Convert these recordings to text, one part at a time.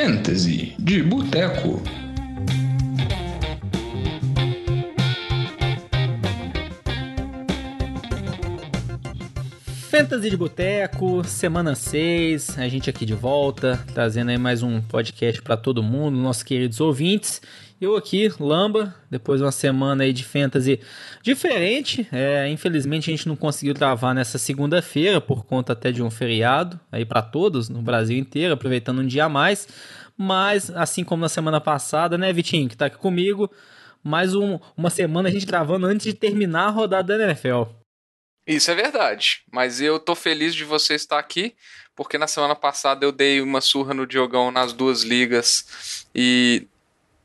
Fantasy de Boteco. Fantasy de Boteco, semana 6, a gente aqui de volta, trazendo aí mais um podcast para todo mundo, nossos queridos ouvintes. Eu aqui, Lamba, depois de uma semana aí de fantasy diferente. É, infelizmente a gente não conseguiu gravar nessa segunda-feira por conta até de um feriado aí para todos no Brasil inteiro, aproveitando um dia a mais. Mas assim como na semana passada, né, Vitinho, que tá aqui comigo, mais um, uma semana a gente gravando antes de terminar a rodada da NFL. Isso é verdade, mas eu tô feliz de você estar aqui, porque na semana passada eu dei uma surra no Diogão nas duas ligas e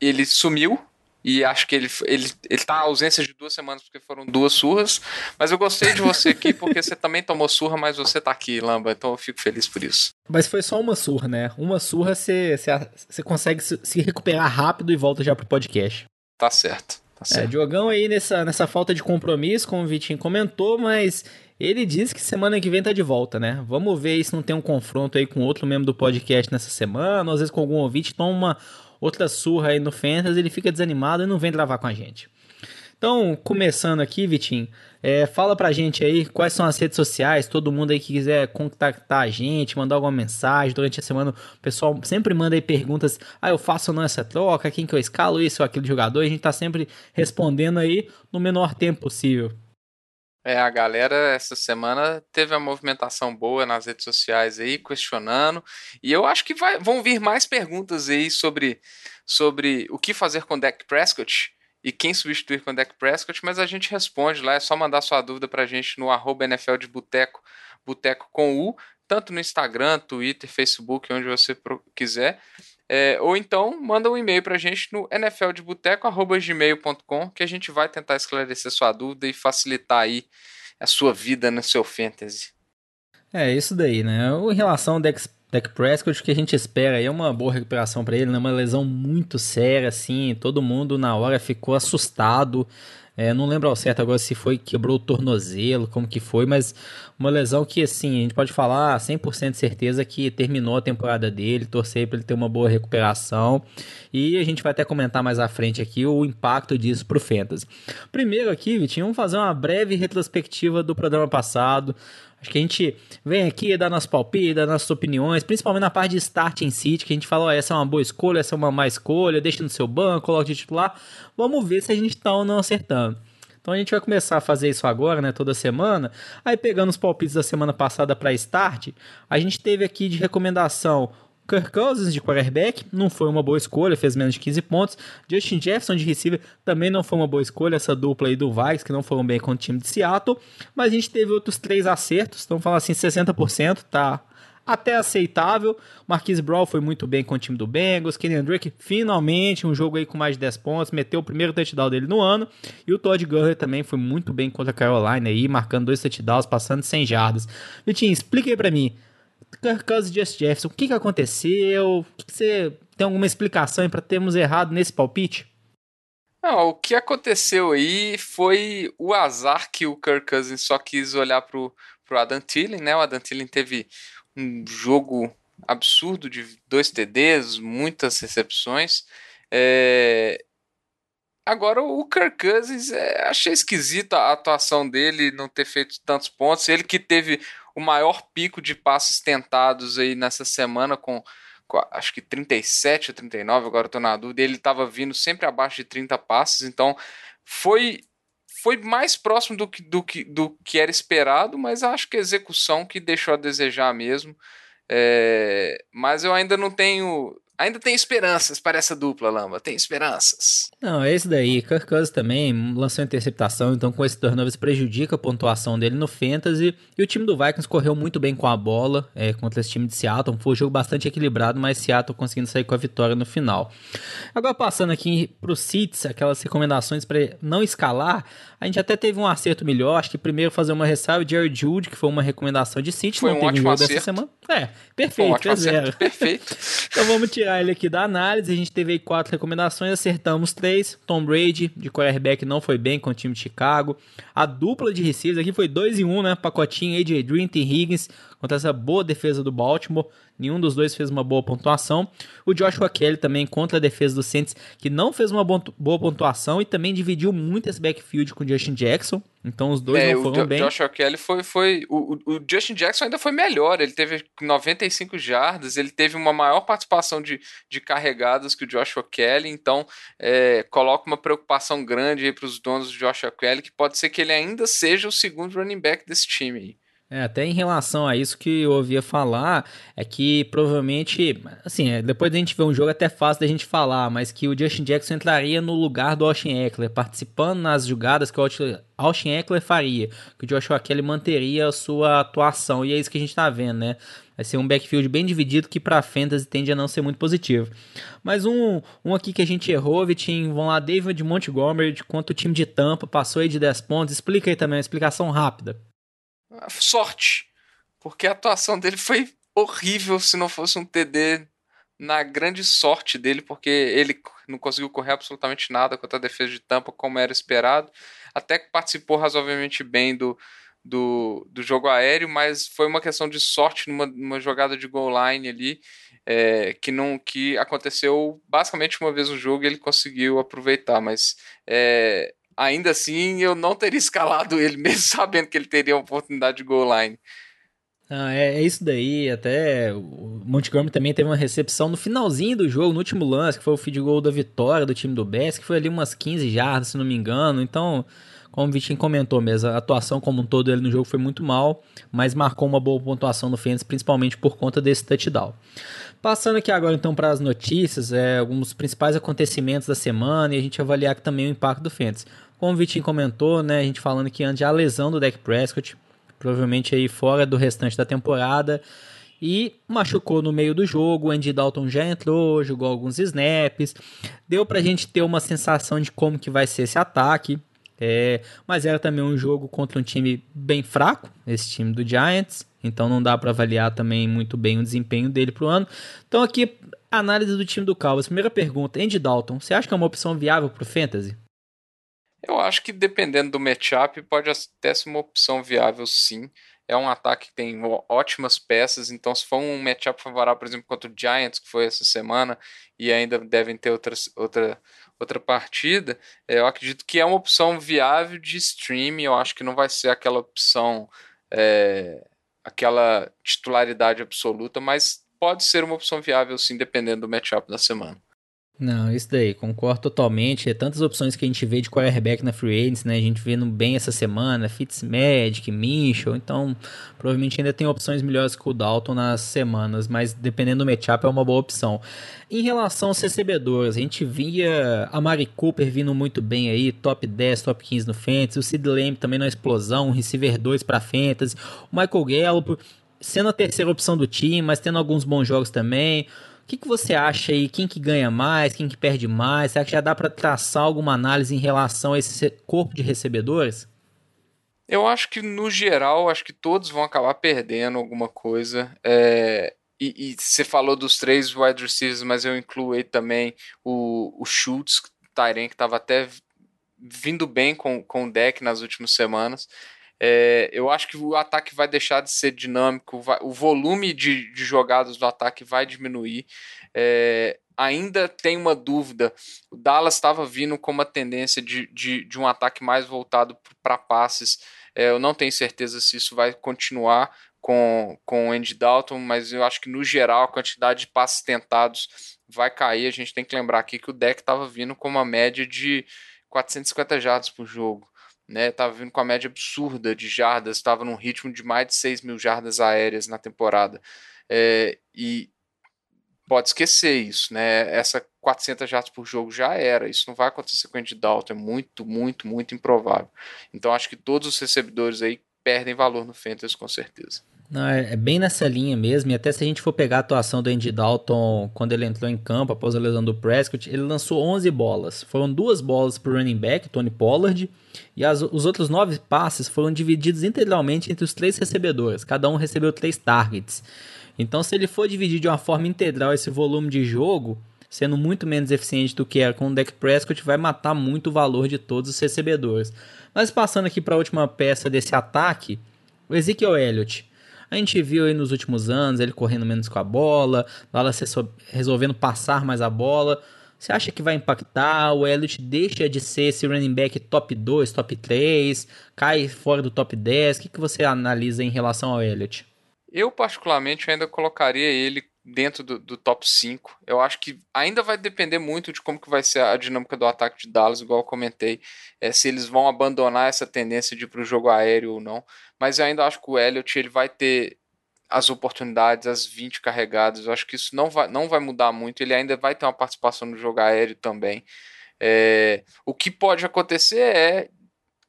ele sumiu. E acho que ele, ele, ele tá ausência de duas semanas porque foram duas surras. Mas eu gostei de você aqui porque você também tomou surra, mas você tá aqui, Lamba. Então eu fico feliz por isso. Mas foi só uma surra, né? Uma surra você, você, você consegue se recuperar rápido e volta já pro podcast. Tá certo. Tá É, certo. Diogão aí nessa, nessa falta de compromisso, como o Vitinho comentou, mas ele diz que semana que vem tá de volta, né? Vamos ver se não tem um confronto aí com outro membro do podcast nessa semana, ou às vezes com algum ouvinte, toma uma outra surra aí no Fantasy, ele fica desanimado e não vem gravar com a gente. Então, começando aqui, Vitinho, é, fala pra gente aí quais são as redes sociais, todo mundo aí que quiser contactar a gente, mandar alguma mensagem durante a semana, o pessoal sempre manda aí perguntas, ah, eu faço ou não essa troca, quem que eu escalo, isso ou aquele jogador, a gente tá sempre respondendo aí no menor tempo possível. É, a galera essa semana teve uma movimentação boa nas redes sociais aí, questionando. E eu acho que vai, vão vir mais perguntas aí sobre, sobre o que fazer com o Dak Prescott e quem substituir com o Dak Prescott, mas a gente responde lá, é só mandar sua dúvida pra gente no arroba NFL de Boteco, Boteco com U, tanto no Instagram, Twitter, Facebook, onde você quiser. É, ou então manda um e-mail pra gente no nfldeboteco.gmail.com que a gente vai tentar esclarecer sua dúvida e facilitar aí a sua vida no seu fantasy. É, isso daí, né? Em relação ao Dex, Dak Prescott, o que a gente espera é uma boa recuperação pra ele, né? Uma lesão muito séria, assim, todo mundo na hora ficou assustado. É, não lembro ao certo agora se foi quebrou o tornozelo, como que foi, mas uma lesão que, assim, a gente pode falar 100% de certeza que terminou a temporada dele, torcer para ele ter uma boa recuperação. E a gente vai até comentar mais à frente aqui o impacto disso pro Fantasy. Primeiro aqui, Vitinho, vamos fazer uma breve retrospectiva do programa passado. Acho que a gente vem aqui dar nosso palpite, dar nossas opiniões, principalmente na parte de start em City, que a gente fala, ó, essa é uma boa escolha, essa é uma má escolha, deixa no seu banco, coloca de titular. Vamos ver se a gente tá ou não acertando. Então a gente vai começar a fazer isso agora, né, toda semana. Aí pegando os palpites da semana passada para start, a gente teve aqui de recomendação Kirk Cousins de quarterback, não foi uma boa escolha, fez menos de 15 pontos. Justin Jefferson de receiver também não foi uma boa escolha, essa dupla aí do Vikes, que não foram bem com o time de Seattle. Mas a gente teve outros três acertos, então falar assim, 60%, tá até aceitável. Marquise Brown foi muito bem com o time do Bengals. Kenny Drake, finalmente, um jogo aí com mais de 10 pontos, meteu o primeiro touchdown dele no ano. E o Todd Gurley também foi muito bem contra a Carolina aí, marcando dois touchdowns, passando 100 jardas. Vitinho, explica aí pra mim. Kirk Cousins e Justin Jefferson, o que, que aconteceu? O que que você tem alguma explicação pra termos errado nesse palpite? Não, o que aconteceu aí foi o azar que o Kirk Cousins só quis olhar pro, pro Adam Thielen, né? O Adam Thielen teve um jogo absurdo de dois TDs, muitas recepções. É, Agora o Kirk Cousins, é, achei esquisito a atuação dele não ter feito tantos pontos. Ele que teve o maior pico de passes tentados aí nessa semana com, com acho que 37 ou 39, agora tô na dúvida. Ele estava vindo sempre abaixo de 30 passes, então foi foi mais próximo do que, do que, do que era esperado, mas acho que a execução que deixou a desejar mesmo. É, mas eu ainda não tenho. Ainda tenho esperanças para essa dupla, Lamba. Tem esperanças. Não, é isso daí. Kirk Cousins também lançou interceptação, então com esse turnover isso prejudica a pontuação dele no Fantasy. E o time do Vikings correu muito bem com a bola é, contra esse time de Seattle. Foi um jogo bastante equilibrado, mas Seattle conseguindo sair com a vitória no final. Agora passando aqui para os Seats, aquelas recomendações para não escalar, a gente até teve um acerto melhor. Acho que primeiro fazer uma ressalva de Jerry Jude, que foi uma recomendação de City, Foi não um teve ótimo jogo dessa acerto. semana. É, Foi perfeito, um ótimo é zero. acerto. Perfeito. Então vamos tirar tirar ele aqui da análise, a gente teve aí quatro recomendações, acertamos três. Tom Brady, de quarterback, não foi bem com o time de Chicago. A dupla de receivers aqui foi 2 em 1, um, né? Pacotinho AJ Green e Higgins contra essa boa defesa do Baltimore. Nenhum dos dois fez uma boa pontuação. O Joshua Kelly também contra a defesa do Saints, que não fez uma boa pontuação e também dividiu muito esse backfield com o Justin Jackson. Então os dois é, não foram o bem. O Joshua Kelly foi. foi o, o, Justin Jackson ainda foi melhor. Ele teve 95 jardas, ele teve uma maior participação de, de carregadas que o Joshua Kelly. Então é, coloca uma preocupação grande aí para os donos do Joshua Kelly, que pode ser que ele ainda seja o segundo running back desse time aí. É, até em relação a isso que eu ouvia falar, é que provavelmente, assim, é, depois da gente ver um jogo é até fácil da gente falar, mas que o Justin Jackson entraria no lugar do Austin Eckler, participando nas jogadas que o Austin Eckler faria, que o Joshua Kelly manteria a sua atuação, e é isso que a gente tá vendo, né? Vai ser um backfield bem dividido que para fantasy tende a não ser muito positivo. Mas um, um aqui que a gente errou, Vitinho, vamos lá, David Montgomery, quanto o time de Tampa passou aí de 10 pontos, explica aí também, uma explicação rápida sorte. Porque a atuação dele foi horrível se não fosse um TD na grande sorte dele, porque ele não conseguiu correr absolutamente nada contra a defesa de Tampa como era esperado. Até que participou razoavelmente bem do, do, do jogo aéreo, mas foi uma questão de sorte numa, numa jogada de goal line ali, é, que não que aconteceu basicamente uma vez no jogo e ele conseguiu aproveitar, mas é, ainda assim eu não teria escalado ele, mesmo sabendo que ele teria uma oportunidade de goal line. Ah, é, é, isso daí, até o Montgomery também teve uma recepção no finalzinho do jogo, no último lance, que foi o feed goal da vitória do time do Bess, que foi ali umas 15 jardas, se não me engano, então, como o Vitinho comentou mesmo, a atuação como um todo dele no jogo foi muito mal, mas marcou uma boa pontuação no Fênix, principalmente por conta desse touchdown. Passando aqui agora então para as notícias, é, alguns principais acontecimentos da semana e a gente avaliar também o impacto do Fênix. Como o Vitinho comentou, né, a gente falando que antes a lesão do Dak Prescott, provavelmente aí fora do restante da temporada, e machucou no meio do jogo. O Andy Dalton já entrou, jogou alguns snaps, deu pra gente ter uma sensação de como que vai ser esse ataque. É, mas era também um jogo contra um time bem fraco, esse time do Giants, então não dá para avaliar também muito bem o desempenho dele pro ano. Então aqui análise do time do Cowboys. Primeira pergunta, Andy Dalton, você acha que é uma opção viável pro fantasy? Eu acho que dependendo do matchup, pode até ser uma opção viável sim. É um ataque que tem ótimas peças, então se for um matchup favorável, por exemplo, contra o Giants, que foi essa semana, e ainda devem ter outras, outra, outra partida, é, eu acredito que é uma opção viável de stream. Eu acho que não vai ser aquela opção, é, aquela titularidade absoluta, mas pode ser uma opção viável sim, dependendo do matchup da semana. Não, isso daí, concordo totalmente. É tantas opções que a gente vê de quarterback na Free Agents, né? A gente vendo bem essa semana, Fitzmagic, Minchel, então provavelmente ainda tem opções melhores que o Dalton nas semanas, mas dependendo do matchup é uma boa opção. Em relação aos recebedores, a gente via a Mari Cooper vindo muito bem aí, top 10, top 15 no Fantasy, o Sid Lamb também na explosão, receiver 2 para Fantasy, o Michael Gallup sendo a terceira opção do time, mas tendo alguns bons jogos também. O que, que você acha aí? Quem que ganha mais? Quem que perde mais? Será que já dá para traçar alguma análise em relação a esse corpo de recebedores? Eu acho que, no geral, acho que todos vão acabar perdendo alguma coisa. É, e, você falou dos três wide receivers, mas eu incluo aí também o, o Schultz, Tyren, que estava até vindo bem com, com o deck nas últimas semanas. É, eu acho que o ataque vai deixar de ser dinâmico, vai, o volume de, de, jogadas do ataque vai diminuir. É, ainda tem uma dúvida: o Dallas estava vindo com uma tendência de, de, de um ataque mais voltado para passes. É, eu não tenho certeza se isso vai continuar com, com o Andy Dalton, mas eu acho que no geral a quantidade de passes tentados vai cair. A gente tem que lembrar aqui que o deck estava vindo com uma média de 450 jardas por jogo né? Tava vindo com a média absurda de jardas, estava num ritmo de mais de 6 mil jardas aéreas na temporada. É, e pode esquecer isso, né? Essa 400 jardas por jogo já era. Isso não vai acontecer com o Andy Dalton, é muito, muito, muito improvável. Então acho que todos os recebedores aí perdem valor no Fantasy com certeza. Não, é, é, bem nessa linha mesmo, e até se a gente for pegar a atuação do Andy Dalton quando ele entrou em campo após a lesão do Prescott, ele lançou 11 bolas. Foram duas bolas para o running back, Tony Pollard, e as, os outros nove passes foram divididos integralmente entre os três recebedores. Cada um recebeu três targets. Então, se ele for dividir de uma forma integral esse volume de jogo, sendo muito menos eficiente do que era com o Dak Prescott, vai matar muito o valor de todos os recebedores. Mas passando aqui para a última peça desse ataque, o Ezekiel Elliott. A gente viu aí nos últimos anos ele correndo menos com a bola, Dallas resolvendo passar mais a bola. Você acha que vai impactar? O Elliott deixa de ser esse running back top 2, top 3, cai fora do top 10? O que, que você analisa em relação ao Elliott? Eu, particularmente, ainda colocaria ele dentro do, do, top 5. Eu acho que ainda vai depender muito de como que vai ser a dinâmica do ataque de Dallas, igual eu comentei, é, se eles vão abandonar essa tendência de ir para o jogo aéreo ou não. Mas eu ainda acho que o Elliott ele vai ter as oportunidades, as 20 carregadas. Eu acho que isso não vai, não vai mudar muito. Ele ainda vai ter uma participação no jogo aéreo também. É, o que pode acontecer é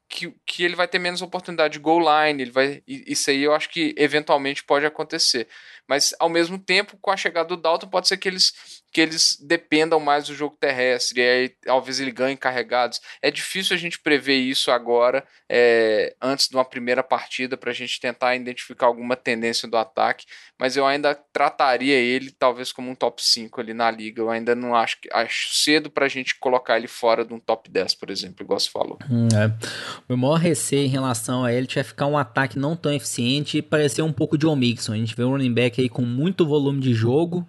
que, que ele vai ter menos oportunidade de goal line, ele vai, isso aí eu acho que eventualmente pode acontecer. Mas ao mesmo tempo, com a chegada do Dalton, pode ser que eles que eles dependam mais do jogo terrestre, e aí talvez ele ganhe carregados. É difícil a gente prever isso agora, é, antes de uma primeira partida, para a gente tentar identificar alguma tendência do ataque, mas eu ainda trataria ele talvez como um top 5 ali na liga. Eu ainda não acho que acho cedo para a gente colocar ele fora de um top 10, por exemplo, igual você falou. Hum, é. Meu maior receio em relação a ele vai ficar um ataque não tão eficiente e parecer um pouco de Mixon. A gente vê um running back aí com muito volume de jogo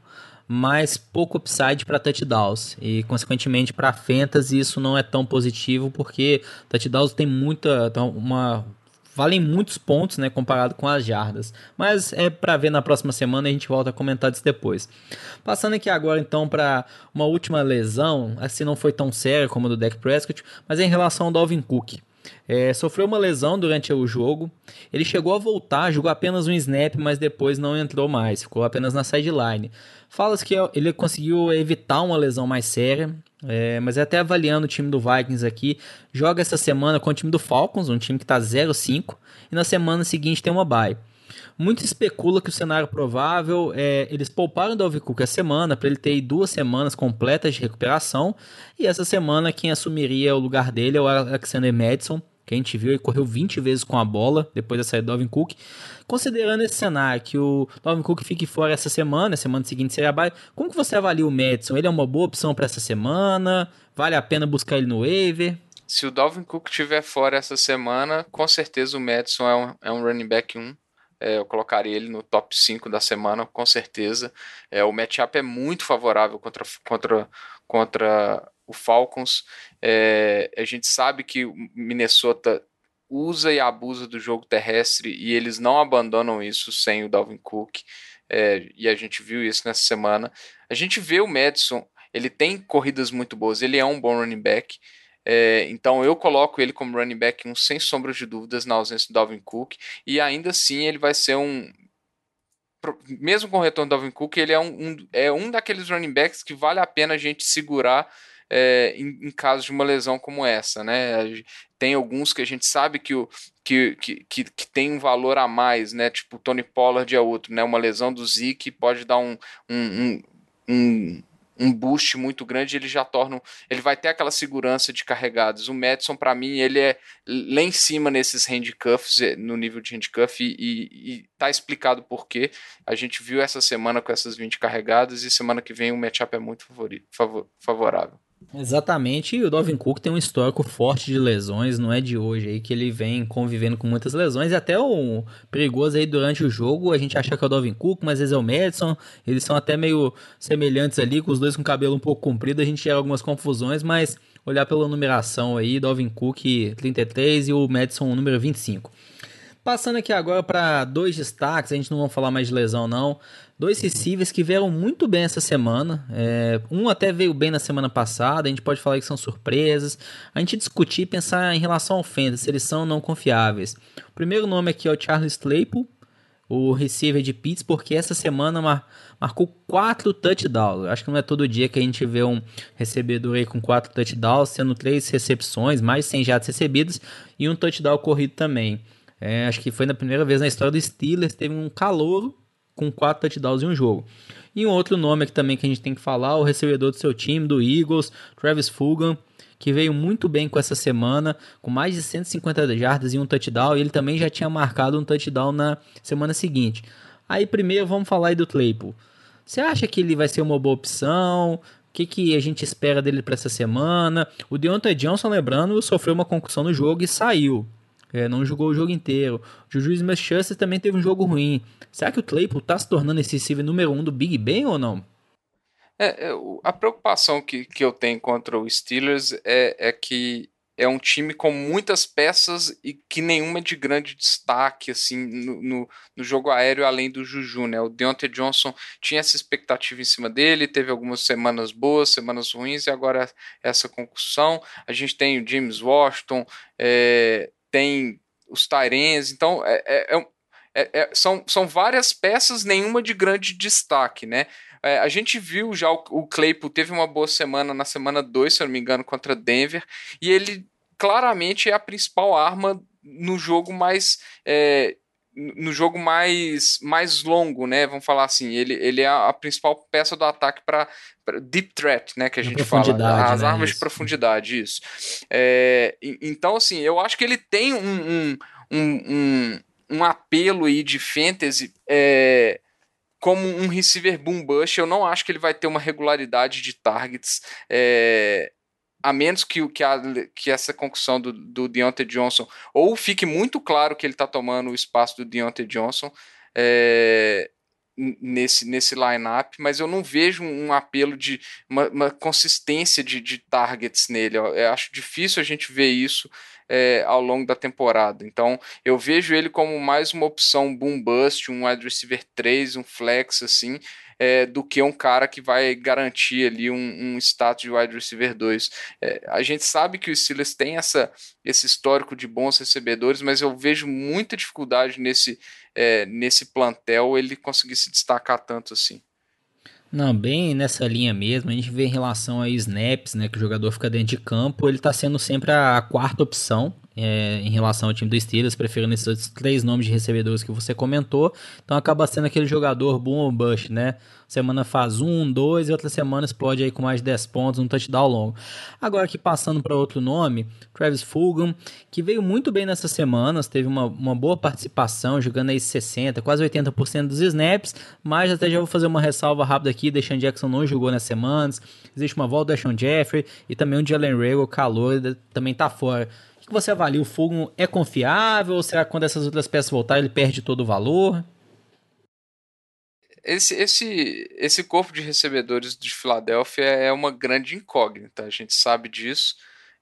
mas pouco upside para touchdowns e consequentemente para fantasy isso não é tão positivo porque touchdowns tem muita uma valem muitos pontos, né, comparado com as jardas. Mas é para ver na próxima semana e a gente volta a comentar disso depois. Passando aqui agora então para uma última lesão, assim não foi tão séria como a do Dak Prescott, mas é em relação ao Dalvin Cook. É, sofreu uma lesão durante o jogo. Ele chegou a voltar, jogou apenas um snap, mas depois não entrou mais, ficou apenas na sideline. Fala-se que ele conseguiu evitar uma lesão mais séria, é, mas é até avaliando o time do Vikings aqui, joga essa semana com o time do Falcons, um time que está 0-5, e na semana seguinte tem uma bye. Muito especula que o cenário provável é eles pouparam o Dalvin Cook a semana para ele ter duas semanas completas de recuperação e essa semana quem assumiria o lugar dele é o Alexander Madison, que a gente viu, ele correu 20 vezes com a bola depois da saída do Dalvin Cook. Considerando esse cenário, que o Dalvin Cook fique fora essa semana, semana seguinte seria a como que você avalia o Madison? Ele é uma boa opção para essa semana? Vale a pena buscar ele no waiver? Se o Dalvin Cook estiver fora essa semana, com certeza o Madison é um, é um running back 1. É, eu colocaria ele no top 5 da semana, com certeza. É, o matchup é muito favorável contra, contra, contra o Falcons. É, a gente sabe que o Minnesota usa e abusa do jogo terrestre e eles não abandonam isso sem o Dalvin Cook. É, e a gente viu isso nessa semana. A gente vê o Madison, ele tem corridas muito boas, ele é um bom running back. É, então eu coloco ele como running back um sem sombra de dúvidas na ausência do Dalvin Cook. E ainda assim ele vai ser um. Mesmo com o retorno do Dalvin Cook, ele é um, um, é um daqueles running backs que vale a pena a gente segurar é, em, em caso de uma lesão como essa, né? Tem alguns que a gente sabe que, o, que, que, que, tem um valor a mais, né? Tipo, o Tony Pollard é outro, né? Uma lesão do Zeke pode dar um, um, um, um boost muito grande, ele já torna. Ele vai ter aquela segurança de carregados. O Madison, para mim, ele é lá em cima nesses handcuffs, é, no nível de handcuff, e, e, e tá explicado por quê. A gente viu essa semana com essas 20 carregadas, e semana que vem o matchup é muito favor, favorável. Exatamente, e o Dalvin Cook tem um histórico forte de lesões, não é de hoje aí que ele vem convivendo com muitas lesões, e até o perigoso aí durante o jogo, a gente acha que é o Dalvin Cook, mas às vezes é o Madison, eles são até meio semelhantes ali, com os dois com cabelo um pouco comprido, a gente gera algumas confusões, mas olhar pela numeração aí, Dalvin Cook 33 e o Madison número 25. Passando aqui agora para dois destaques, a gente não vai falar mais de lesão não, Dois receivers que vieram muito bem essa semana. É, um até veio bem na semana passada. A gente pode falar que são surpresas. A gente discutir e pensar em relação ao fantasy, se eles são não confiáveis. O primeiro nome aqui é o Charles Claypool, o receiver de Pittsburgh, porque essa semana mar, marcou quatro touchdowns. Acho que não é todo dia que a gente vê um recebedor aí com quatro touchdowns, sendo três recepções, mais 100 jatos recebidos e um touchdown corrido também. É, acho que foi na primeira vez na história do Steelers, teve um calor com quatro touchdowns em um jogo. E um outro nome aqui também que a gente tem que falar, o recebedor do seu time, do Eagles, Travis Fulgham, que veio muito bem com essa semana, com mais de 150 jardas e um touchdown, e ele também já tinha marcado um touchdown na semana seguinte. Aí primeiro vamos falar aí do Claypool. Você acha que ele vai ser uma boa opção? O que, que a gente espera dele para essa semana? O Deontay Johnson, lembrando, sofreu uma concussão no jogo e saiu. É, não jogou o jogo inteiro. Juju Smith-Schuster também teve um jogo ruim. Será que o Claypool está se tornando esse receiver número um do Big Ben ou não? É, é a preocupação que, que eu tenho contra o Steelers é, é que é um time com muitas peças e que nenhuma é de grande destaque assim no, no, no, jogo aéreo além do Juju, né? O Deontay Johnson tinha essa expectativa em cima dele, teve algumas semanas boas, semanas ruins e agora essa concussão. A gente tem o James Washington, é, tem os Tyrens, então é, é, é, é, é são, são várias peças, nenhuma de grande destaque, né? É, a gente viu já o, o Claypool teve uma boa semana na semana 2, se eu não me engano, contra Denver, e ele claramente é a principal arma no jogo mais. É, no jogo mais, mais longo, né? Vamos falar assim, ele, ele é a principal peça do ataque para deep threat, né? Que a gente fala, as né? armas isso. de profundidade, isso. É, então, assim, eu acho que ele tem um, um, um, um, apelo aí de fantasy é, como um receiver boom bush, eu não acho que ele vai ter uma regularidade de targets, é, a menos que, que, a, que essa concussão do, do Deontay Johnson, ou fique muito claro que ele está tomando o espaço do Deontay Johnson é, nesse, nesse line-up, mas eu não vejo um apelo de uma, uma consistência de, de targets nele. Eu, acho difícil a gente ver isso é, ao longo da temporada. Então, eu vejo ele como mais uma opção boom bust, um wide receiver 3, um flex, assim, é, do que um cara que vai garantir ali um, um status de wide receiver 2. É, a gente sabe que o Steelers tem essa, esse histórico de bons recebedores, mas eu vejo muita dificuldade nesse, é, nesse plantel ele conseguir se destacar tanto assim. Não, bem nessa linha mesmo, a gente vê em relação a snaps, né, que o jogador fica dentro de campo, ele está sendo sempre a quarta opção é, em relação ao time do Steelers, preferindo esses três nomes de recebedores que você comentou. Então acaba sendo aquele jogador boom ou bust, né? Semana faz um, dois e outra semana explode aí com mais de 10 pontos, um touchdown longo. Agora aqui passando para outro nome, Travis Fulgham, que veio muito bem nessas semanas, teve uma, uma boa participação, jogando aí 60, quase 80% dos snaps, mas até já vou fazer uma ressalva rápida aqui, Deshaun Jackson não jogou nas semanas, existe uma volta do Deshaun Jeffrey e também o Jalen Rago, calor, também tá fora que você avalia? O fogo é confiável ou será que quando essas outras peças voltarem ele perde todo o valor? Esse, esse, esse corpo de recebedores de Filadélfia é uma grande incógnita, a gente sabe disso.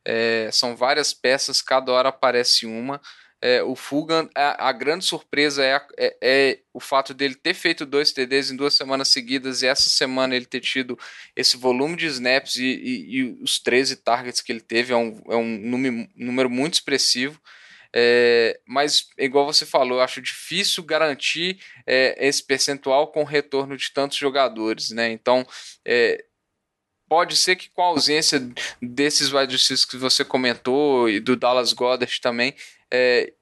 É, são várias peças, cada hora aparece uma é, o Fugan, a, a, grande surpresa é, é, é, o fato dele ter feito dois TDs em duas semanas seguidas e essa semana ele ter tido esse volume de snaps e, e, e os 13 targets que ele teve é um, é um número, número muito expressivo. É, mas, igual você falou, acho difícil garantir é, esse percentual com o retorno de tantos jogadores, né? Então, é, pode ser que com a ausência desses wide receivers que você comentou e do Dallas Goddard também, é,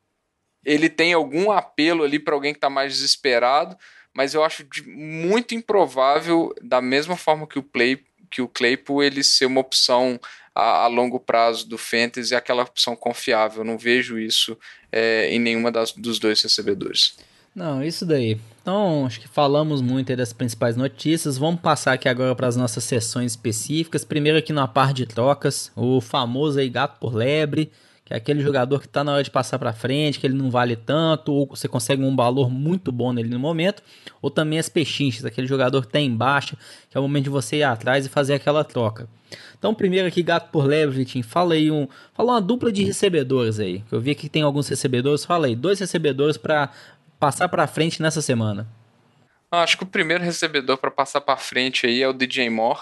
ele tem algum apelo ali para alguém que está mais desesperado, mas eu acho de, muito improvável, da mesma forma que o Play, que o Claypool, ele ser uma opção a, a longo prazo do Fantasy, aquela opção confiável. Eu não vejo isso é, em nenhuma das, dos dois recebedores. Não, isso daí. Então, acho que falamos muito das principais notícias. Vamos passar aqui agora para as nossas sessões específicas. Primeiro aqui na parte de trocas, o famoso aí gato por lebre que é aquele jogador que está na hora de passar para frente, que ele não vale tanto, ou você consegue um valor muito bom nele no momento, ou também as pechinchas, aquele jogador que está em baixa, que é o momento de você ir atrás e fazer aquela troca. Então, primeiro aqui, gato por leve, Vitinho, fala aí um, fala uma dupla de recebedores aí, eu vi que tem alguns recebedores, fala aí, dois recebedores para passar para frente nessa semana. Acho que o primeiro recebedor para passar para frente aí é o DJ Moore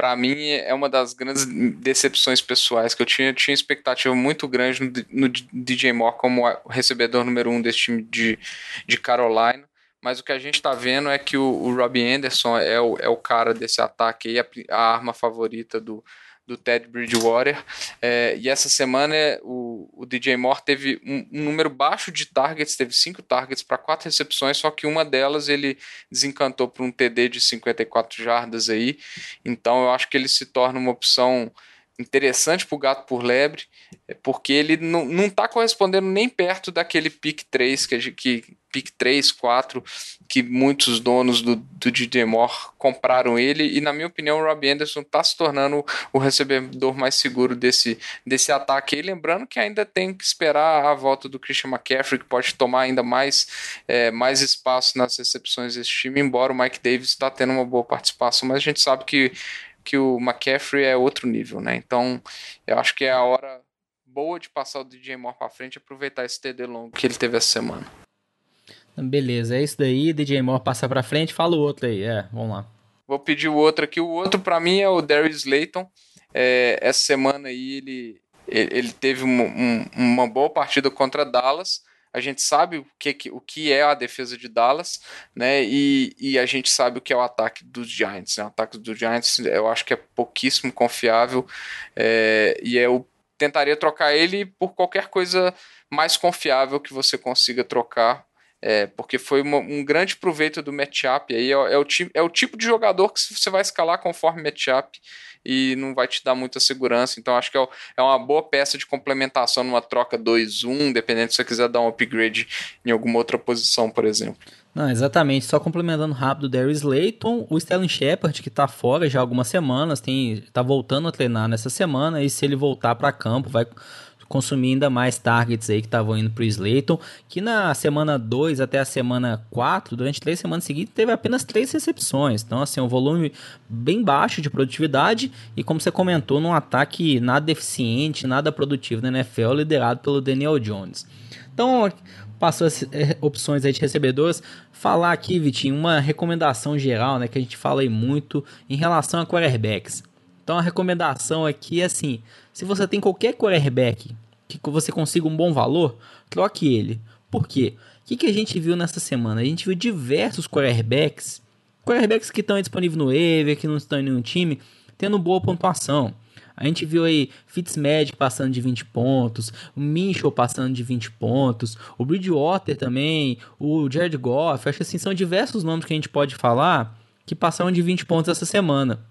para mim é uma das grandes decepções pessoais que eu tinha. Eu tinha expectativa muito grande no, no DJ Moore como recebedor número um desse time de, de Carolina. Mas o que a gente está vendo é que o, o Robbie Anderson é o, é o cara desse ataque aí, a, a arma favorita do, do Ted Bridgewater. É, e essa semana o, o DJ Moore teve um, um, número baixo de targets, teve cinco targets para quatro recepções, só que uma delas ele desencantou para um TD de 54 jardas aí. Então eu acho que ele se torna uma opção interessante para o gato por lebre, é porque ele não está correspondendo nem perto daquele pick 3, que, que pick 3, 4, que muitos donos do, do DJ Moore compraram ele, e na minha opinião o Robbie Anderson está se tornando o recebedor mais seguro desse, desse ataque. E lembrando que ainda tem que esperar a volta do Christian McCaffrey, que pode tomar ainda mais, é, mais espaço nas recepções desse time, embora o Mike Davis está tendo uma boa participação, mas a gente sabe que que o McCaffrey é outro nível, né? Então, eu acho que é a hora boa de passar o DJ Moore para frente e aproveitar esse TD longo que ele teve essa semana. Beleza, é isso daí. DJ Moore passa para frente, fala o outro aí. É, vamos lá. Vou pedir o outro aqui. O outro para mim é o Darius Slayton. É, essa semana aí ele, ele teve um, um, uma boa partida contra Dallas a gente sabe o que, o que é a defesa de Dallas, né? E, e a gente sabe o que é o ataque dos Giants. Né? O ataque dos Giants eu acho que é pouquíssimo confiável. É, e eu tentaria trocar ele por qualquer coisa mais confiável que você consiga trocar. É, porque foi uma, um grande proveito do matchup. Aí é, é, o, é o tipo de jogador que você vai escalar conforme matchup e não vai te dar muita segurança. Então acho que é, é uma boa peça de complementação numa troca 2-1, dependendo se você quiser dar um upgrade em alguma outra posição, por exemplo. Não, exatamente. Só complementando rápido o Darius Layton, o Sterling Shepard, que está fora já há algumas semanas, tem, tá voltando a treinar nessa semana, e se ele voltar para campo, vai consumir ainda mais targets aí que estavam indo para o Slayton, que na semana 2 até a semana 4, durante três semanas seguidas, teve apenas três recepções. Então, assim, um volume bem baixo de produtividade e, como você comentou, num ataque nada eficiente, nada produtivo na NFL, liderado pelo Daniel Jones. Então, passou as eh, opções aí de recebedores. Falar aqui, Vitinho, uma recomendação geral, né, que a gente fala aí muito em relação a quarterbacks. Então a recomendação aqui é assim: se você tem qualquer quarterback que você consiga um bom valor, troque ele. Por quê? O que, que a gente viu nessa semana? A gente viu diversos quarterbacks, quarterbacks que estão disponíveis no waiver, que não estão em nenhum time, tendo boa pontuação. A gente viu aí Fitzmagic passando de 20 pontos, o Minchel passando de 20 pontos, o Bridgewater também, o Jared Goff. Acho que assim, são diversos nomes que a gente pode falar que passaram de 20 pontos essa semana.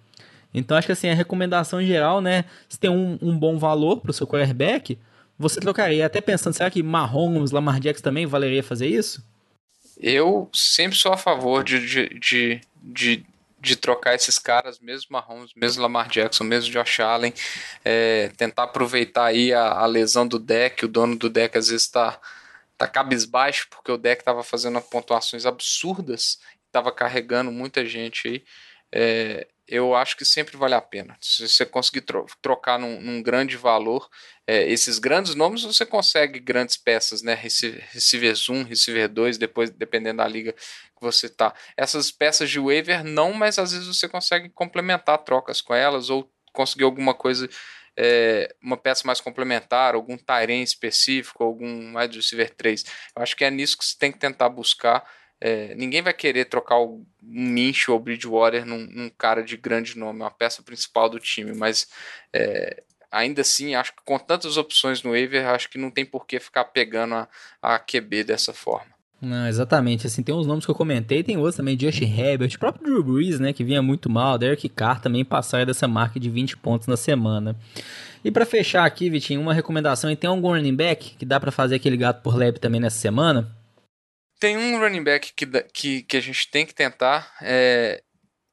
Então acho que assim, a recomendação geral, né? Se tem um, um bom valor para o seu quarterback, você trocaria. Até pensando, será que Mahomes, Lamar Jackson também valeria fazer isso? Eu sempre sou a favor de, de, de, de, de trocar esses caras, mesmo Mahomes, mesmo Lamar Jackson, mesmo Josh Allen, é, tentar aproveitar aí a, a, lesão do deck, o dono do deck às vezes está tá cabisbaixo, porque o deck estava fazendo pontuações absurdas, estava carregando muita gente aí. É, eu acho que sempre vale a pena. Se você conseguir tro trocar num, num, grande valor, é, esses grandes nomes, você consegue grandes peças, né? Receiver 1, Receiver 2, depois, dependendo da liga que você tá. Essas peças de waiver, não, mas às vezes você consegue complementar trocas com elas ou conseguir alguma coisa. É, uma peça mais complementar, algum Tyrene específico, algum wide receiver 3. Eu acho que é nisso que você tem que tentar buscar é, ninguém vai querer trocar o Minch ou o Bridgewater num, num, cara de grande nome, uma peça principal do time, mas é, ainda assim, acho que com tantas opções no waiver, acho que não tem por que ficar pegando a, a QB dessa forma. Não, exatamente, assim, tem uns nomes que eu comentei, tem outros também, Josh Herbert, próprio Drew Brees, né, que vinha muito mal, Derek Carr também passaram dessa marca de 20 pontos na semana. E para fechar aqui, Vitinho, uma recomendação, e tem algum running back que dá para fazer aquele gato por leve também nessa semana? Tem um running back que, que, que a gente tem que tentar. É,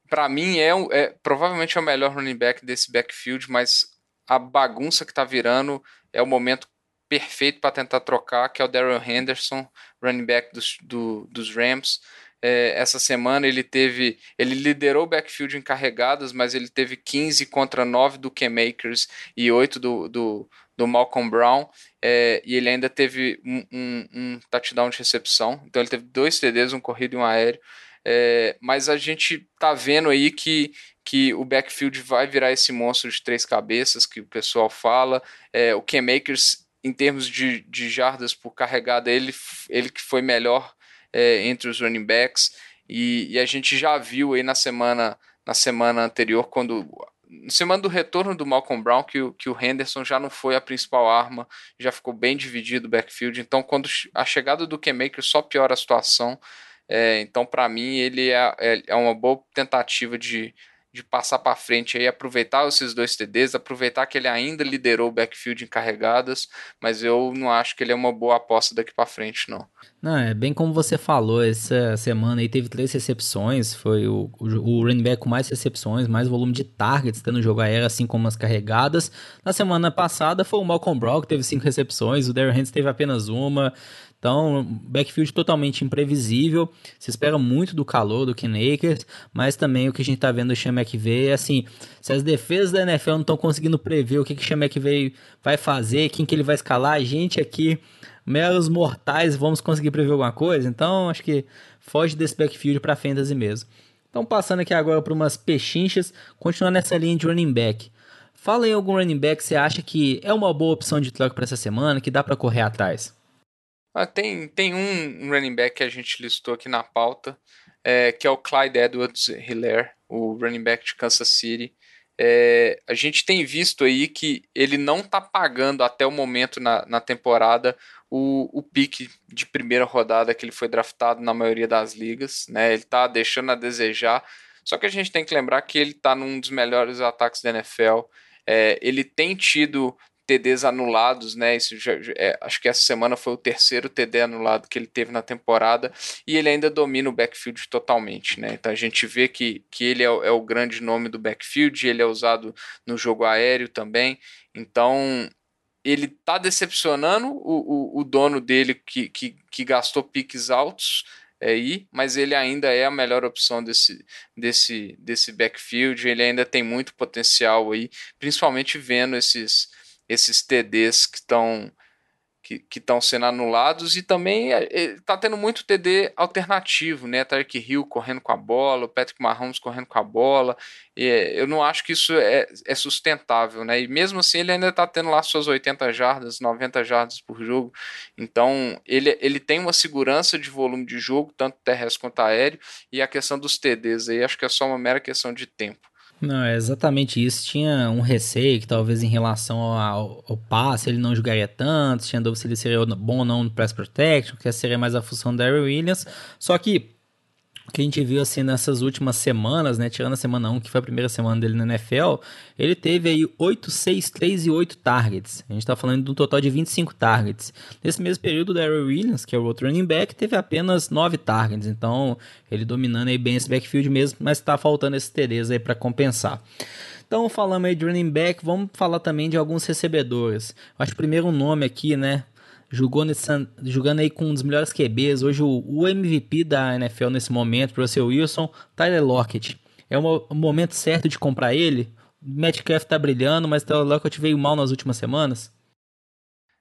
para mim, é, é provavelmente é o melhor running back desse backfield, mas a bagunça que tá virando é o momento perfeito para tentar trocar, que é o Daryl Henderson, running back dos, do, dos Rams. É, essa semana ele teve. Ele liderou o backfield em carregadas, mas ele teve 15 contra 9 do K-Makers e 8 do, do, do Malcolm Brown, é, e ele ainda teve um, um, um, touchdown de recepção, então ele teve dois TDs, um corrido e um aéreo, é, mas a gente tá vendo aí que, que o backfield vai virar esse monstro de três cabeças que o pessoal fala, é, o Ken Makers em termos de, de jardas por carregada, ele, ele que foi melhor é, entre os running backs, e, e a gente já viu aí na semana na semana anterior, quando na semana do retorno do Malcolm Brown, que, o, que o Henderson já não foi a principal arma, já ficou bem dividido o backfield. Então, quando a chegada do K-Maker só piora a situação. É, então, para mim, ele é, é, é, uma boa tentativa de, de passar para frente aí, aproveitar esses dois TDs, aproveitar que ele ainda liderou o backfield em carregadas, mas eu não acho que ele é uma boa aposta daqui para frente, não. Não, é bem como você falou, essa semana aí teve três recepções, foi o, o, o running back com mais recepções, mais volume de targets tendo jogo aéreo, assim como as carregadas. Na semana passada foi o Malcolm Brown que teve cinco recepções, o Darren Hands teve apenas uma. Então, backfield totalmente imprevisível. Se espera muito do calor do Ken Akers, mas também o que a gente está vendo do Sean McVay é assim, se as defesas da NFL não estão conseguindo prever o que, que Sean McVay vai fazer, quem que ele vai escalar, a gente aqui, meros mortais, vamos conseguir prever alguma coisa. Então, acho que foge desse backfield para fantasy mesmo. Então, passando aqui agora para umas pechinchas, continuando nessa linha de running back. Fala aí algum running back que você acha que é uma boa opção de troca para essa semana, que dá para correr atrás. Ah, tem, tem um running back que a gente listou aqui na pauta, é, que é o Clyde Edwards Hiller, o running back de Kansas City. É, a gente tem visto aí que ele não está pagando até o momento na, na temporada o, o pique de primeira rodada que ele foi draftado na maioria das ligas. Né? Ele está deixando a desejar. Só que a gente tem que lembrar que ele está num dos melhores ataques da NFL. É, ele tem tido TDs anulados, né? Isso já, é, acho que essa semana foi o terceiro TD anulado que ele teve na temporada e ele ainda domina o backfield totalmente, né? Então a gente vê que, que ele é, é o grande nome do backfield, ele é usado no jogo aéreo também. Então ele tá decepcionando o, o, o dono dele que, que, que gastou piques altos aí, mas ele ainda é a melhor opção desse, desse, desse backfield. Ele ainda tem muito potencial aí, principalmente vendo esses esses TDs que estão que estão sendo anulados e também está é, tendo muito TD alternativo, né? Tarek Hill correndo com a bola, o Patrick Mahomes correndo com a bola. E, eu não acho que isso é, é sustentável, né? E mesmo assim ele ainda está tendo lá suas 80 jardas, 90 jardas por jogo. Então ele, ele tem uma segurança de volume de jogo, tanto terrestre quanto aéreo, e a questão dos TDs aí acho que é só uma mera questão de tempo. Não, é exatamente isso. Tinha um receio que talvez em relação ao, ao passe ele não jogaria tanto, tinha dúvida se ele seria bom ou não no press protection, que seria mais a função do Darryl Williams. Só que que a gente viu assim nessas últimas semanas, né, tirando a semana 1, que foi a primeira semana dele na NFL, ele teve aí 8, 6, 3 e 8 targets. A gente está falando de um total de 25 targets. Nesse mesmo período, o Darryl Williams, que é o outro running back, teve apenas 9 targets. Então, ele dominando aí bem esse backfield mesmo, mas está faltando esses TDs aí para compensar. Então, falando aí de running back, vamos falar também de alguns recebedores. Acho que primeiro um nome aqui, né, jogou nesse, jogando aí com um dos melhores QBs. Hoje o, o MVP da NFL nesse momento, Russell Wilson, Tyler Lockett. É o, o momento certo de comprar ele? Metcalf tá brilhando, mas Tyler Lockett veio mal nas últimas semanas?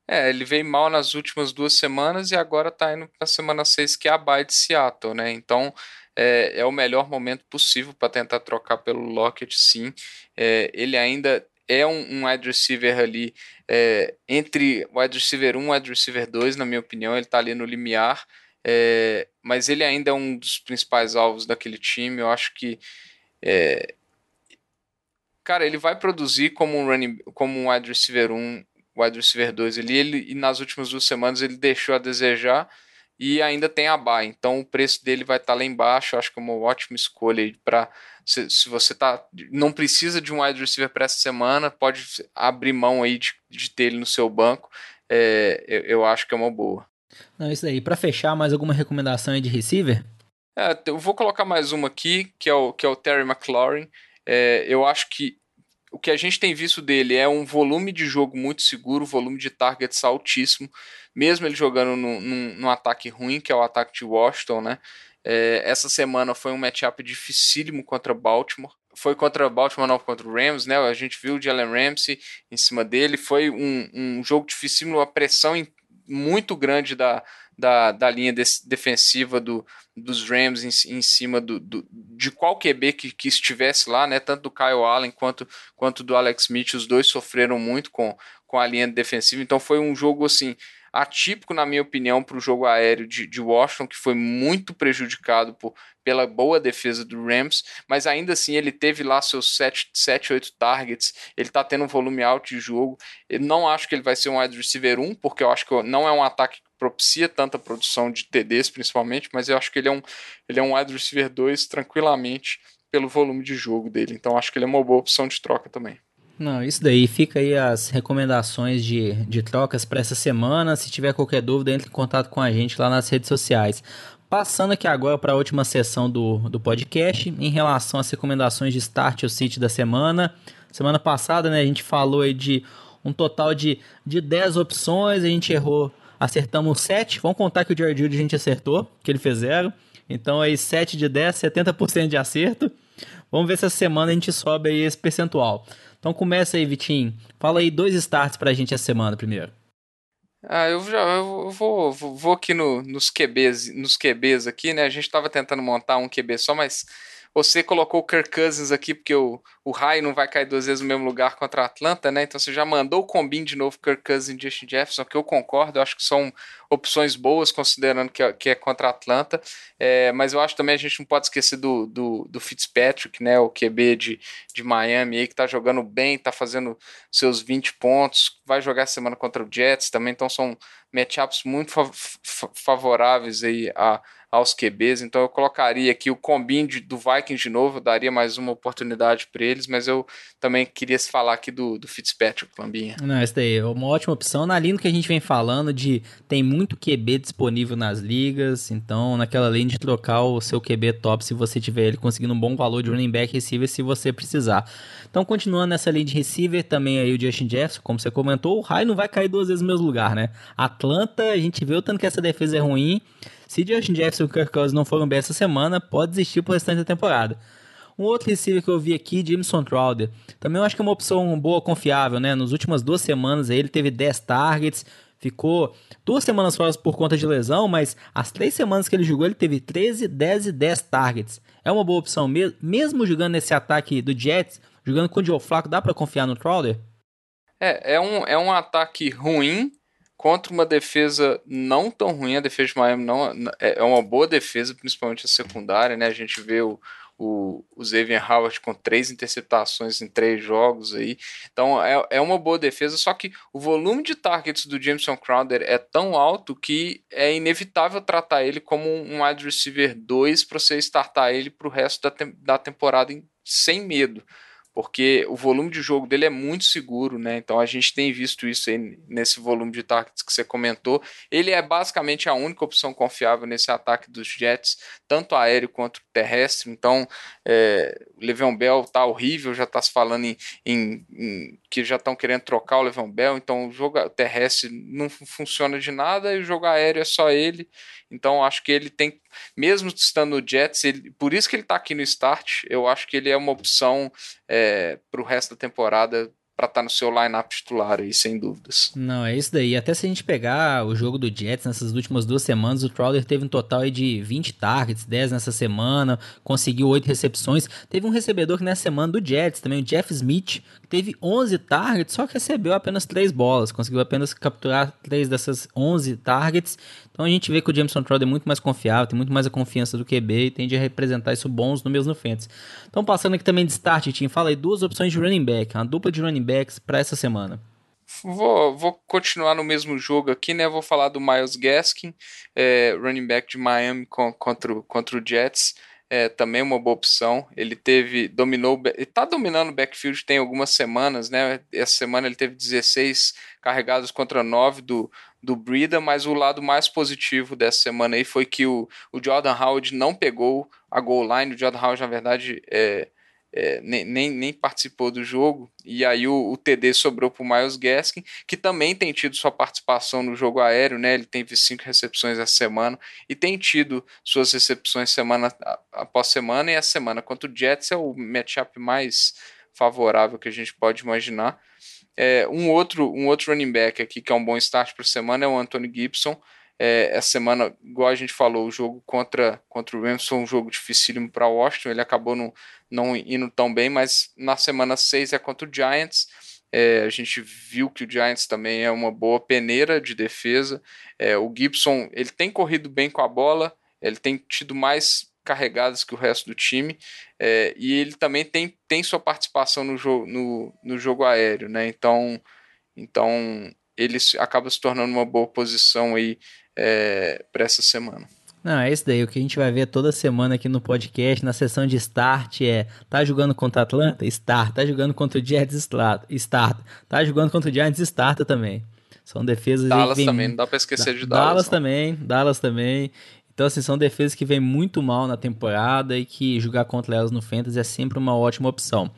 É, ele veio mal nas últimas duas semanas e agora tá indo pra semana 6, que é a bye de Seattle, né? Então é, é o melhor momento possível para tentar trocar pelo Lockett, sim. É, ele ainda é um, um wide receiver ali é, entre wide receiver 1 e wide receiver 2, na minha opinião, ele está ali no limiar, é, mas ele ainda é um dos principais alvos daquele time. Eu acho que é, cara, ele vai produzir como um running, como um wide receiver 1, wide receiver 2 ali, ele, e nas últimas duas semanas ele deixou a desejar e ainda tem a buy, então o preço dele vai estar tá lá embaixo, acho que é uma ótima escolha para se, se, você tá não precisa de um wide receiver para essa semana, pode abrir mão aí de, de ter ele no seu banco, é, eu, eu, acho que é uma boa. Não, isso aí. Para fechar, mais alguma recomendação aí de receiver? É, eu vou colocar mais uma aqui, que é o, que é o Terry McLaurin. É, eu acho que o que a gente tem visto dele é um volume de jogo muito seguro, volume de targets altíssimo mesmo ele jogando num, ataque ruim, que é o ataque de Washington, né? É, essa semana foi um matchup dificílimo contra Baltimore. Foi contra Baltimore, não contra o Rams, né? A gente viu o Jalen Ramsey em cima dele. Foi um, um jogo dificílimo, uma pressão muito grande da, da, da linha defensiva do, dos Rams em, em cima do, do, de qual QB que, que estivesse lá, né? Tanto do Kyle Allen quanto, quanto do Alex Smith. Os dois sofreram muito com, com a linha defensiva. Então foi um jogo assim atípico, na minha opinião, para o jogo aéreo de, de, Washington, que foi muito prejudicado por, pela boa defesa do Rams, mas ainda assim ele teve lá seus 7, 7 8 targets, ele está tendo um volume alto de jogo. Eu não acho que ele vai ser um wide receiver 1, porque eu acho que não é um ataque que propicia tanta produção de TDs, principalmente, mas eu acho que ele é um, ele é um wide receiver 2 tranquilamente pelo volume de jogo dele. Então acho que ele é uma boa opção de troca também. Não, isso daí. Fica aí as recomendações de, de trocas para essa semana. Se tiver qualquer dúvida, entre em contato com a gente lá nas redes sociais. Passando aqui agora para a última sessão do, do podcast, em relação às recomendações de Start o City da semana. Semana passada, né, a gente falou aí de um total de, de 10 opções, a gente errou, acertamos 7. Vamos contar que o Jared Judy a gente acertou, que ele fez 0. Então aí 7 de 10, 70% de acerto. Vamos ver se essa semana a gente sobe aí esse percentual. Então começa aí, Vitinho. Fala aí dois starts pra gente essa semana primeiro. Ah, eu já eu vou, vou, aqui no, nos QBs, nos QBs aqui, né? A gente estava tentando montar um QB só, mas você colocou o Kirk Cousins aqui porque o, o raio não vai cair duas vezes no mesmo lugar contra a Atlanta, né? Então você já mandou o combine de novo Kirk Cousins e Justin Jefferson, que eu concordo, eu acho que são opções boas, considerando que é, que é contra a Atlanta. É, mas eu acho também a gente não pode esquecer do, do, do Fitzpatrick, né? O QB de, de Miami aí, que tá jogando bem, tá fazendo seus 20 pontos, vai jogar semana contra o Jets também, então são matchups muito favoráveis aí a aos QBs, então eu colocaria aqui o combine do Vikings de novo, daria mais uma oportunidade para eles, mas eu também queria falar aqui do, do Fitzpatrick, Lambinha. Não, essa daí é uma ótima opção, na linha que a gente vem falando de tem muito QB disponível nas ligas, então naquela linha de trocar o seu QB top se você tiver ele conseguindo um bom valor de running back receiver se você precisar. Então continuando nessa linha de receiver, também aí o Justin Jefferson, como você comentou, o Rai não vai cair duas vezes no mesmo lugar, né? Atlanta, a gente viu tanto que essa defesa é ruim, se Justin Jefferson e Kirk Cousins não foram bem essa semana, pode desistir pro restante da temporada. Um outro receiver que eu vi aqui, Jameson Crowder. Também eu acho que é uma opção boa, confiável, né? Nas últimas duas semanas ele teve 10 targets, ficou duas semanas fora por conta de lesão, mas as três semanas que ele jogou ele teve 13, 10 e 10 targets. É uma boa opção mesmo, mesmo jogando nesse ataque do Jets, jogando com o Joe Flacco, dá para confiar no Crowder? É, é um, é um ataque ruim, contra uma defesa não tão ruim, a defesa de Miami não é, é uma boa defesa, principalmente a secundária, né? A gente vê o, o, o Howard com três interceptações em três jogos aí. Então é, é uma boa defesa, só que o volume de targets do Jameson Crowder é tão alto que é inevitável tratar ele como um wide receiver 2 para você startar ele para o resto da, te da temporada em, sem medo porque o volume de jogo dele é muito seguro, né? Então a gente tem visto isso aí nesse volume de targets que você comentou. Ele é basicamente a única opção confiável nesse ataque dos Jets, tanto aéreo quanto terrestre. Então é, o Le'Veon Bell tá horrível, já está se falando em, em, em que já estão querendo trocar o Le'Veon Bell. Então o jogo terrestre não funciona de nada e o jogo aéreo é só ele. Então acho que ele tem, mesmo estando no Jets, ele, por isso que ele está aqui no start, eu acho que ele é uma opção é, para o resto da temporada para estar tá no seu lineup titular aí, sem dúvidas. Não, é isso daí. Até se a gente pegar o jogo do Jets nessas últimas duas semanas, o Crowder teve um total aí de 20 targets, 10 nessa semana, conseguiu 8 recepções. Teve um recebedor que nessa semana do Jets também, o Jeff Smith, teve 11 targets, só que recebeu apenas 3 bolas, conseguiu apenas capturar 3 dessas 11 targets. Então a gente vê que o Jameson Crowder é muito mais confiável, tem muito mais a confiança do QB e tende a representar isso bons números no Fantasy. Então passando aqui também de start, Tim, fala aí duas opções de running back, uma dupla de running backs para essa semana. Vou, vou, continuar no mesmo jogo aqui, né? Vou falar do Miles Gaskin, é, running back de Miami contra, contra o Jets é também uma boa opção. Ele teve, dominou, ele tá dominando o backfield tem algumas semanas, né? Essa semana ele teve 16 carregados contra 9 do, do Brida, mas o lado mais positivo dessa semana aí foi que o, o Jordan Howard não pegou a goal line. O Jordan Howard, na verdade, é, é, nem, nem, nem, participou do jogo, e aí o, o TD sobrou para o Miles Gaskin, que também tem tido sua participação no jogo aéreo, né? Ele teve cinco recepções essa semana e tem tido suas recepções semana após semana, e a semana contra o Jets é o matchup mais favorável que a gente pode imaginar. É, um, outro, um outro running back aqui que é um bom start para semana é o Anthony Gibson. É, essa semana, igual a gente falou, o jogo contra, contra o Rams foi um jogo dificílimo para Washington. Ele acabou não, não indo tão bem, mas na semana 6 é contra o Giants. É, a gente viu que o Giants também é uma boa peneira de defesa. É, o Gibson ele tem corrido bem com a bola, ele tem tido mais carregadas que o resto do time é, e ele também tem, tem sua participação no jogo, no, no jogo aéreo, né? Então, então ele acaba se tornando uma boa posição aí é, para essa semana. Não, é isso daí. O que a gente vai ver toda semana aqui no podcast, na sessão de start, é: tá jogando contra Atlanta? Start. Tá jogando contra o Jets? Start. Tá jogando contra o Giants? Starta também. São defesas. Dallas vem... também, não dá pra esquecer de Dallas. Dallas não. também, Dallas também. Então, assim, são defesas que vêm muito mal na temporada e que jogar contra elas no Fantasy é sempre uma ótima opção.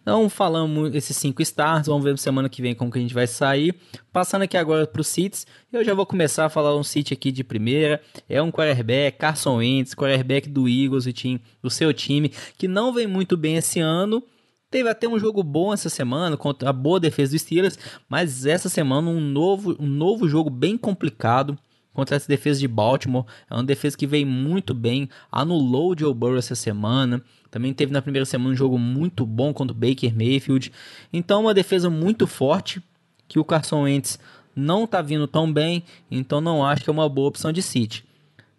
Então, falamos esses cinco stars, vamos ver semana que vem como que a gente vai sair. Passando aqui agora para os seats, eu já vou começar a falar um seat aqui de primeira. É um quarterback, Carson Wentz, quarterback do Eagles, o time, do seu time, que não vem muito bem esse ano. Teve até um jogo bom essa semana contra a boa defesa dos Steelers, mas essa semana um novo, um novo jogo bem complicado contra essa defesa de Baltimore. É uma defesa que veio muito bem, anulou o Joe Burrow essa semana. Também teve na primeira semana um jogo muito bom contra o Baker Mayfield. Então, uma defesa muito forte que o Carson Wentz não está vindo tão bem, então não acho que é uma boa opção de City.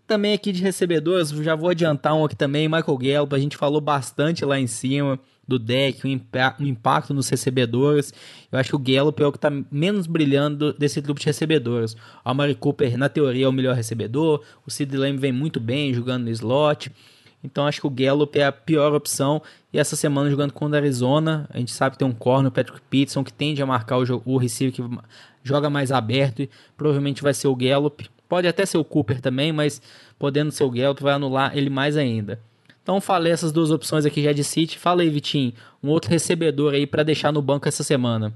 Também aqui de recebedores, já vou adiantar um aqui também, Michael Gallup, a gente falou bastante lá em cima do deck, o, impa impacto nos recebedores. Eu acho que o Gallup é o que está menos brilhando desse grupo de recebedores. O Amari Cooper, na teoria, é o melhor recebedor. O Sid Lamb vem muito bem jogando no slot. Então acho que o Gallup é a pior opção. E essa semana jogando contra a Arizona, a gente sabe que tem um corner, o Patrick Peterson, que tende a marcar o, o receiver que joga mais aberto. E provavelmente vai ser o Gallup. Pode até ser o Cooper também, mas podendo ser o Gallup vai anular ele mais ainda. Então falei essas duas opções aqui já de City. Fala aí, Vitinho, um outro recebedor aí para deixar no banco essa semana.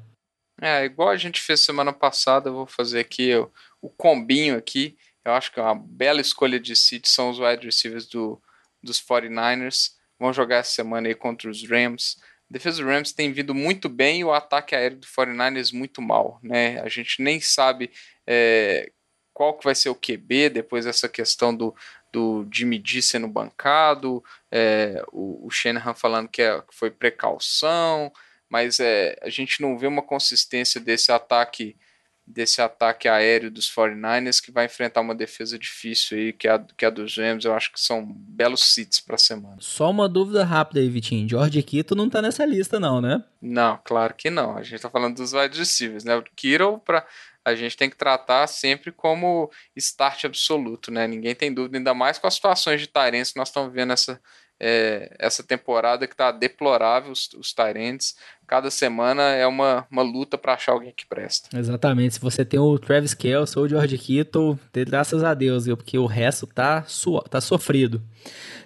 É, igual a gente fez semana passada, eu vou fazer aqui o, combinho aqui. Eu acho que é uma bela escolha de City são os wide receivers do, dos 49ers. Vão jogar essa semana aí contra os Rams. A defesa dos Rams tem vindo muito bem e o ataque aéreo do 49ers muito mal. Né? A gente nem sabe é, qual que vai ser o QB depois dessa questão do, do Jimmy G sendo bancado, é, o, o Shanahan falando que, é, que foi precaução, mas é, a gente não vê uma consistência desse ataque desse ataque aéreo dos 49ers que vai enfrentar uma defesa difícil aí, que é a, que é a dos Rams, eu acho que são belos sits para semana. Só uma dúvida rápida aí, Vitinho. George Kittle não tá nessa lista não, né? Não, claro que não. A gente tá falando dos wide receivers, né? O Kittle para a gente tem que tratar sempre como start absoluto, né? Ninguém tem dúvida, ainda mais com as situações de Tyrants que nós estamos vendo essa, é, essa temporada que está deplorável, os, os Tyrants. Cada semana é uma, uma luta para achar alguém que presta. Exatamente. Se você tem o Travis Kelce ou o George Kittle, graças a Deus, viu? porque o resto tá, tá sofrido.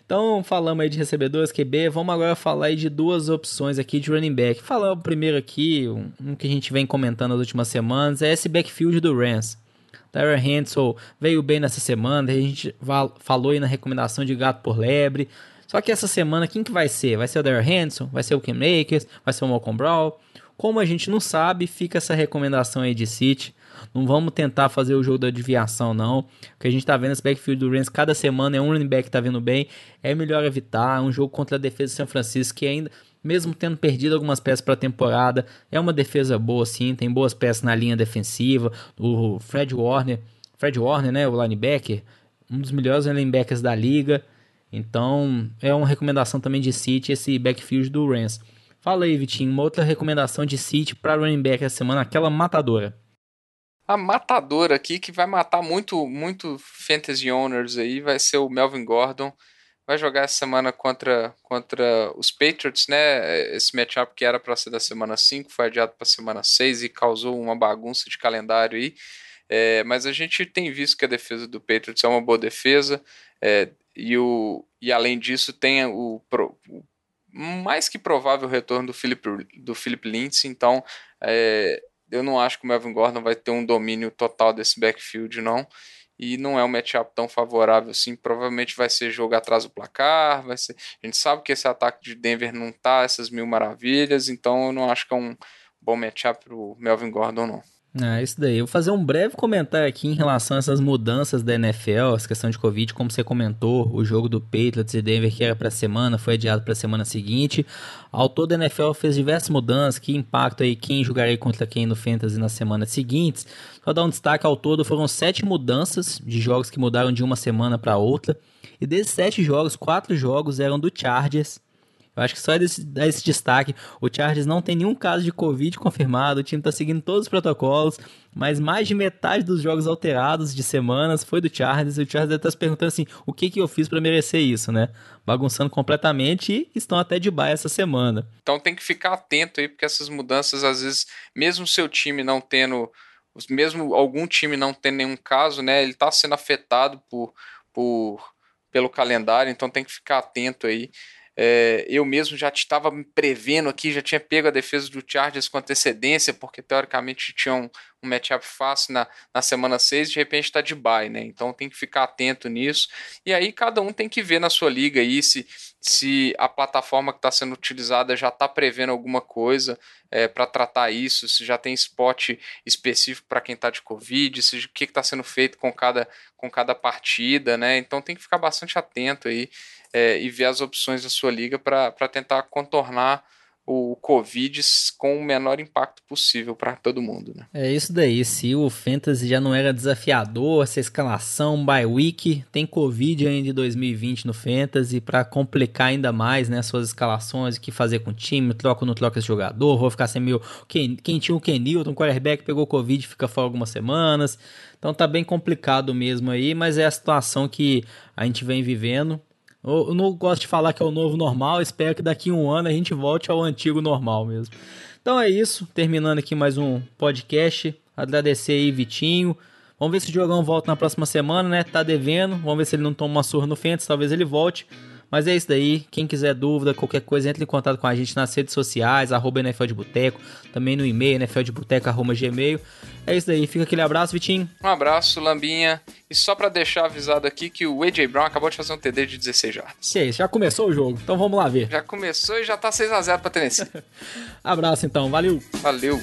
Então, falamos aí de recebedores, QB, vamos agora falar aí de duas opções aqui de running back. Falar o primeiro aqui, um, um que a gente vem comentando nas últimas semanas, é esse backfield do Rams. Tyler Hansel veio bem nessa semana, a gente falou aí na recomendação de gato por lebre. Só que essa semana, quem que vai ser? Vai ser o Tyler Hanson? Vai ser o Kim Makers? Vai ser o Malcolm Brown? Como a gente não sabe, fica essa recomendação aí de City. Não vamos tentar fazer o jogo da adivinhação, não. Que a gente tá vendo esse backfield do Rams cada semana é um running back que tá vindo bem. É melhor evitar. É um jogo contra a defesa de São Francisco que ainda, mesmo tendo perdido algumas peças para a temporada, é uma defesa boa, sim. Tem boas peças na linha defensiva. O Fred Warner, Fred Warner, né, o linebacker, um dos melhores linebackers da liga. Então, é uma recomendação também de City esse backfield do Rams. Fala aí, Vitinho, uma outra recomendação de City para running back essa semana, aquela matadora a matadora aqui que vai matar muito muito fantasy owners aí vai ser o Melvin Gordon. Vai jogar essa semana contra, contra os Patriots, né? Esse matchup que era para ser da semana 5 foi adiado para semana 6 e causou uma bagunça de calendário aí. É, mas a gente tem visto que a defesa do Patriots é uma boa defesa. É, e, o, e além disso, tem o, o mais que provável retorno do Philip, do Philip Lindsay. Então, é, eu não acho que o Melvin Gordon vai ter um domínio total desse backfield, não. E não é um matchup tão favorável assim. Provavelmente vai ser jogo atrás do placar. Vai ser... A gente sabe que esse ataque de Denver não tá essas mil maravilhas, então eu não acho que é um bom matchup pro Melvin Gordon, não. É, isso daí. Eu vou fazer um breve comentário aqui em relação a essas mudanças da NFL, essa questão de Covid, como você comentou, o jogo do Patriots e Denver que era para a semana, foi adiado para a semana seguinte. Ao todo, a NFL fez diversas mudanças que impactam aí quem jogaria contra quem no Fantasy nas semanas seguintes. Só dar um destaque ao todo, foram sete mudanças de jogos que mudaram de uma semana para outra. E desses sete jogos, quatro jogos eram do Chargers. Eu acho que só é desse, dar esse destaque. O Chargers não tem nenhum caso de Covid confirmado, o time tá seguindo todos os protocolos, mas mais de metade dos jogos alterados de semanas foi do Chargers. E o Chargers deve estar tá se perguntando assim: o que, que eu fiz para merecer isso, né? Bagunçando completamente e estão até de baixo essa semana. Então tem que ficar atento aí, porque essas mudanças, às vezes, mesmo seu time não tendo mesmo algum time não tendo nenhum caso, né, ele está sendo afetado por, por, pelo calendário, então tem que ficar atento aí. É, eu mesmo já estava me prevendo aqui, já tinha pego a defesa do Chargers com antecedência, porque teoricamente tinha um, matchup fácil na, na semana 6, de repente está de bye, né? Então tem que ficar atento nisso. E aí cada um tem que ver na sua liga aí se, se a plataforma que está sendo utilizada já está prevendo alguma coisa é, para tratar isso, se já tem spot específico para quem está de Covid, se, o que está sendo feito com cada, com cada partida, né? Então tem que ficar bastante atento aí é, e ver as opções da sua liga para tentar contornar o Covid com o menor impacto possível para todo mundo. Né? É isso daí. Se o Fantasy já não era desafiador, essa escalação by week, tem Covid ainda em 2020 no Fantasy para complicar ainda mais né, suas escalações, o que fazer com o time, troca ou não troca esse jogador, vou ficar sem meu. Quem, quem tinha o Kenilton, quarterback, pegou Covid fica fora algumas semanas. Então tá bem complicado mesmo aí, mas é a situação que a gente vem vivendo. Eu não gosto de falar que é o novo normal, espero que daqui a um ano a gente volte ao antigo normal mesmo. Então é isso, terminando aqui mais um podcast. Agradecer aí, Vitinho. Vamos ver se o Diogão volta na próxima semana, né? Tá devendo. Vamos ver se ele não toma uma surra no Fentes, talvez ele volte. Mas é isso daí. Quem quiser dúvida, qualquer coisa, entre em contato com a gente nas redes sociais, arroba NFL de Boteco, também no e-mail, nfldeboteco, arroba gmail. É isso daí. Fica aquele abraço, Vitinho. Um abraço, Lambinha. E só para deixar avisado aqui que o AJ Brown acabou de fazer um TD de 16 jardas. Que é isso, já começou o jogo. Então vamos lá ver. Já começou e já tá 6 a 0 para Tennessee. abraço então, valeu. Valeu.